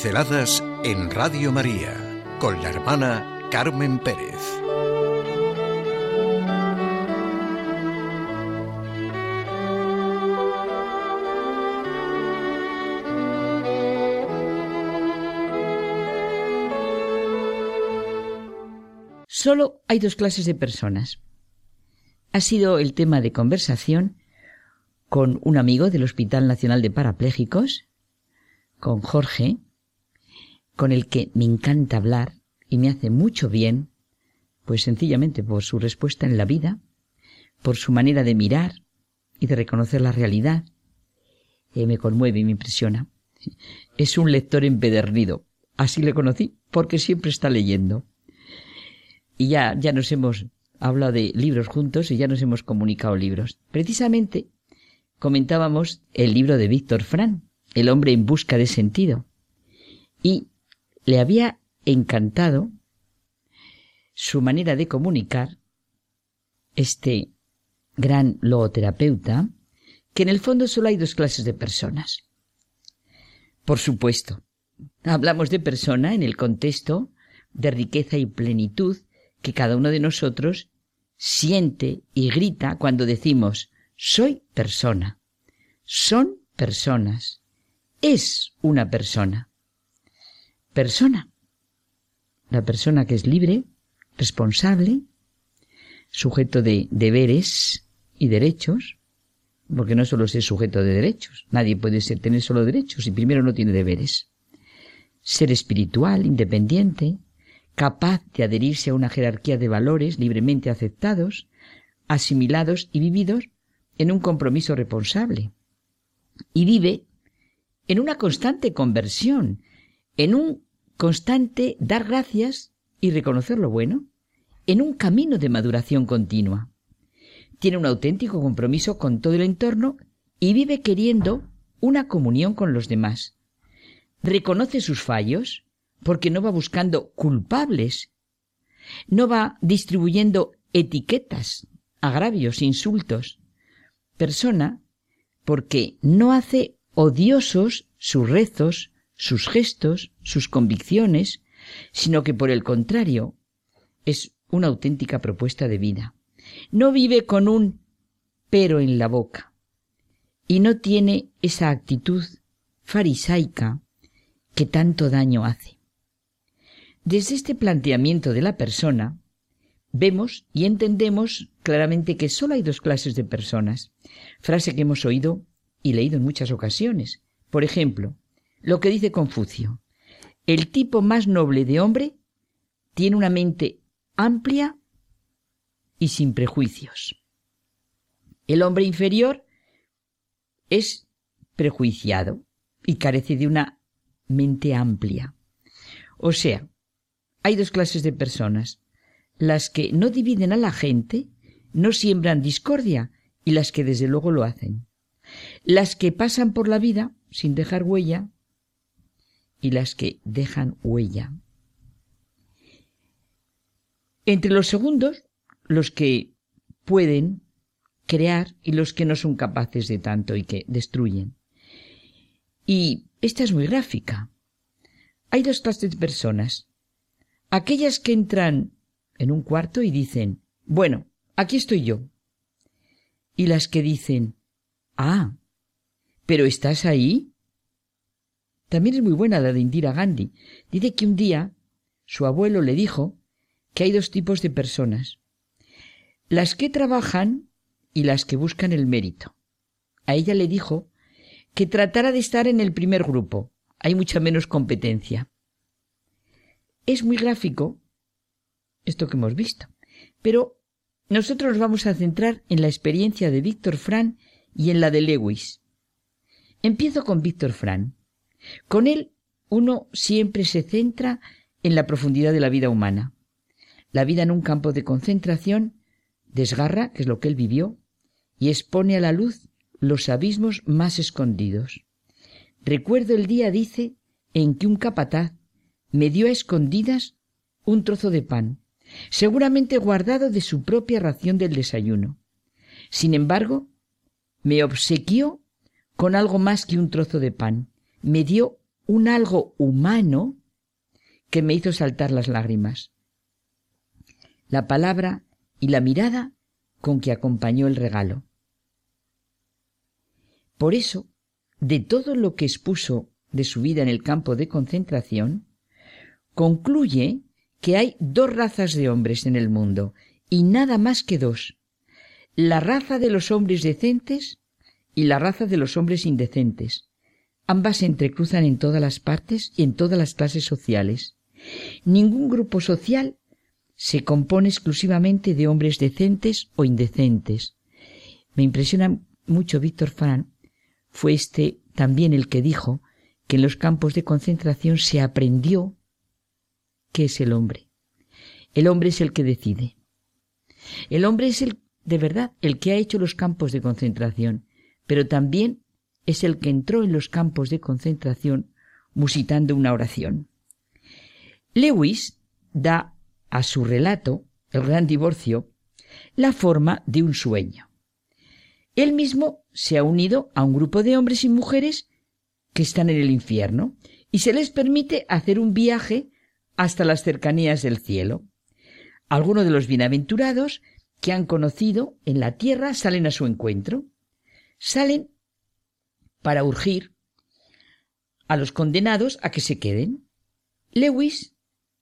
Pinceladas en Radio María con la hermana Carmen Pérez. Solo hay dos clases de personas. Ha sido el tema de conversación con un amigo del Hospital Nacional de Parapléjicos, con Jorge, con el que me encanta hablar y me hace mucho bien, pues sencillamente por su respuesta en la vida, por su manera de mirar y de reconocer la realidad, eh, me conmueve y me impresiona. Es un lector empedernido. Así le conocí, porque siempre está leyendo. Y ya, ya nos hemos hablado de libros juntos y ya nos hemos comunicado libros. Precisamente comentábamos el libro de Víctor Fran, El hombre en busca de sentido. Y le había encantado su manera de comunicar, este gran logoterapeuta, que en el fondo solo hay dos clases de personas. Por supuesto, hablamos de persona en el contexto de riqueza y plenitud que cada uno de nosotros siente y grita cuando decimos soy persona. Son personas. Es una persona. Persona. La persona que es libre, responsable, sujeto de deberes y derechos, porque no solo es sujeto de derechos, nadie puede ser, tener solo derechos y primero no tiene deberes. Ser espiritual, independiente, capaz de adherirse a una jerarquía de valores libremente aceptados, asimilados y vividos en un compromiso responsable. Y vive en una constante conversión, en un constante dar gracias y reconocer lo bueno, en un camino de maduración continua. Tiene un auténtico compromiso con todo el entorno y vive queriendo una comunión con los demás. Reconoce sus fallos porque no va buscando culpables, no va distribuyendo etiquetas, agravios, insultos, persona porque no hace odiosos sus rezos, sus gestos, sus convicciones, sino que por el contrario es una auténtica propuesta de vida. No vive con un pero en la boca y no tiene esa actitud farisaica que tanto daño hace. Desde este planteamiento de la persona, vemos y entendemos claramente que solo hay dos clases de personas, frase que hemos oído y leído en muchas ocasiones. Por ejemplo, lo que dice Confucio, el tipo más noble de hombre tiene una mente amplia y sin prejuicios. El hombre inferior es prejuiciado y carece de una mente amplia. O sea, hay dos clases de personas, las que no dividen a la gente, no siembran discordia y las que desde luego lo hacen. Las que pasan por la vida sin dejar huella y las que dejan huella. Entre los segundos, los que pueden crear y los que no son capaces de tanto y que destruyen. Y esta es muy gráfica. Hay dos clases de personas. Aquellas que entran en un cuarto y dicen, bueno, aquí estoy yo. Y las que dicen, ah, pero estás ahí. También es muy buena la de Indira Gandhi. Dice que un día su abuelo le dijo que hay dos tipos de personas. Las que trabajan y las que buscan el mérito. A ella le dijo que tratara de estar en el primer grupo. Hay mucha menos competencia. Es muy gráfico esto que hemos visto. Pero nosotros nos vamos a centrar en la experiencia de Víctor Fran y en la de Lewis. Empiezo con Víctor Fran. Con él uno siempre se centra en la profundidad de la vida humana. La vida en un campo de concentración desgarra, que es lo que él vivió, y expone a la luz los abismos más escondidos. Recuerdo el día, dice, en que un capataz me dio a escondidas un trozo de pan, seguramente guardado de su propia ración del desayuno. Sin embargo, me obsequió con algo más que un trozo de pan. Me dio un algo humano que me hizo saltar las lágrimas. La palabra y la mirada con que acompañó el regalo. Por eso, de todo lo que expuso de su vida en el campo de concentración, concluye que hay dos razas de hombres en el mundo, y nada más que dos. La raza de los hombres decentes y la raza de los hombres indecentes. Ambas se entrecruzan en todas las partes y en todas las clases sociales. Ningún grupo social se compone exclusivamente de hombres decentes o indecentes. Me impresiona mucho Víctor Frank, fue este también el que dijo que en los campos de concentración se aprendió qué es el hombre. El hombre es el que decide. El hombre es el, de verdad, el que ha hecho los campos de concentración, pero también es el que entró en los campos de concentración musitando una oración. Lewis da a su relato, El gran divorcio, la forma de un sueño. Él mismo se ha unido a un grupo de hombres y mujeres que están en el infierno y se les permite hacer un viaje hasta las cercanías del cielo. Algunos de los bienaventurados que han conocido en la tierra salen a su encuentro. Salen para urgir a los condenados a que se queden. Lewis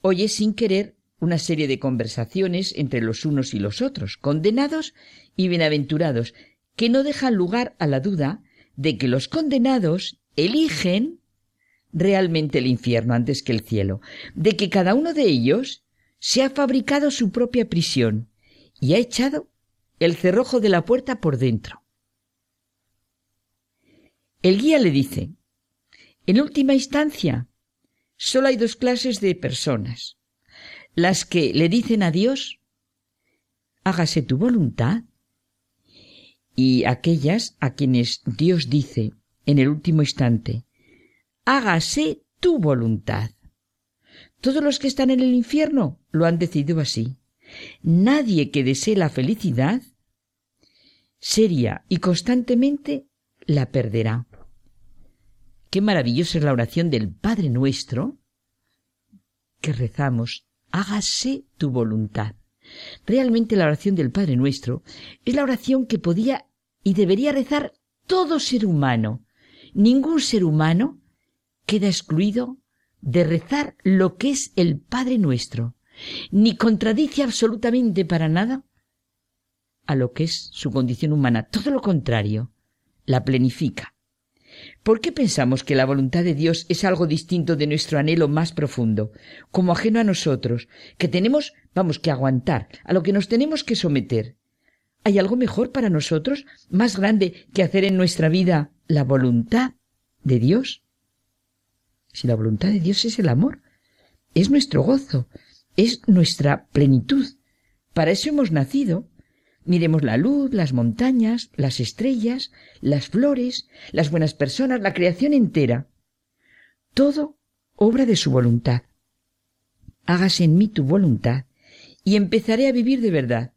oye sin querer una serie de conversaciones entre los unos y los otros, condenados y bienaventurados, que no dejan lugar a la duda de que los condenados eligen realmente el infierno antes que el cielo, de que cada uno de ellos se ha fabricado su propia prisión y ha echado el cerrojo de la puerta por dentro. El guía le dice, en última instancia, solo hay dos clases de personas, las que le dicen a Dios, hágase tu voluntad, y aquellas a quienes Dios dice en el último instante, hágase tu voluntad. Todos los que están en el infierno lo han decidido así. Nadie que desee la felicidad seria y constantemente la perderá. Qué maravillosa es la oración del Padre nuestro que rezamos hágase tu voluntad. Realmente la oración del Padre Nuestro es la oración que podía y debería rezar todo ser humano. Ningún ser humano queda excluido de rezar lo que es el Padre Nuestro, ni contradice absolutamente para nada a lo que es su condición humana. Todo lo contrario, la plenifica. ¿Por qué pensamos que la voluntad de Dios es algo distinto de nuestro anhelo más profundo, como ajeno a nosotros, que tenemos, vamos, que aguantar, a lo que nos tenemos que someter? ¿Hay algo mejor para nosotros, más grande que hacer en nuestra vida la voluntad de Dios? Si la voluntad de Dios es el amor, es nuestro gozo, es nuestra plenitud. Para eso hemos nacido, Miremos la luz, las montañas, las estrellas, las flores, las buenas personas, la creación entera. Todo obra de su voluntad. Hágase en mí tu voluntad y empezaré a vivir de verdad.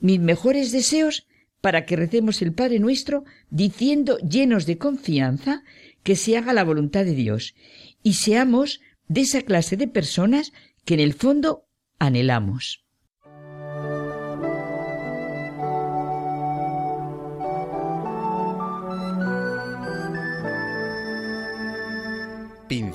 Mis mejores deseos para que recemos el Padre nuestro diciendo llenos de confianza que se haga la voluntad de Dios y seamos de esa clase de personas que en el fondo anhelamos.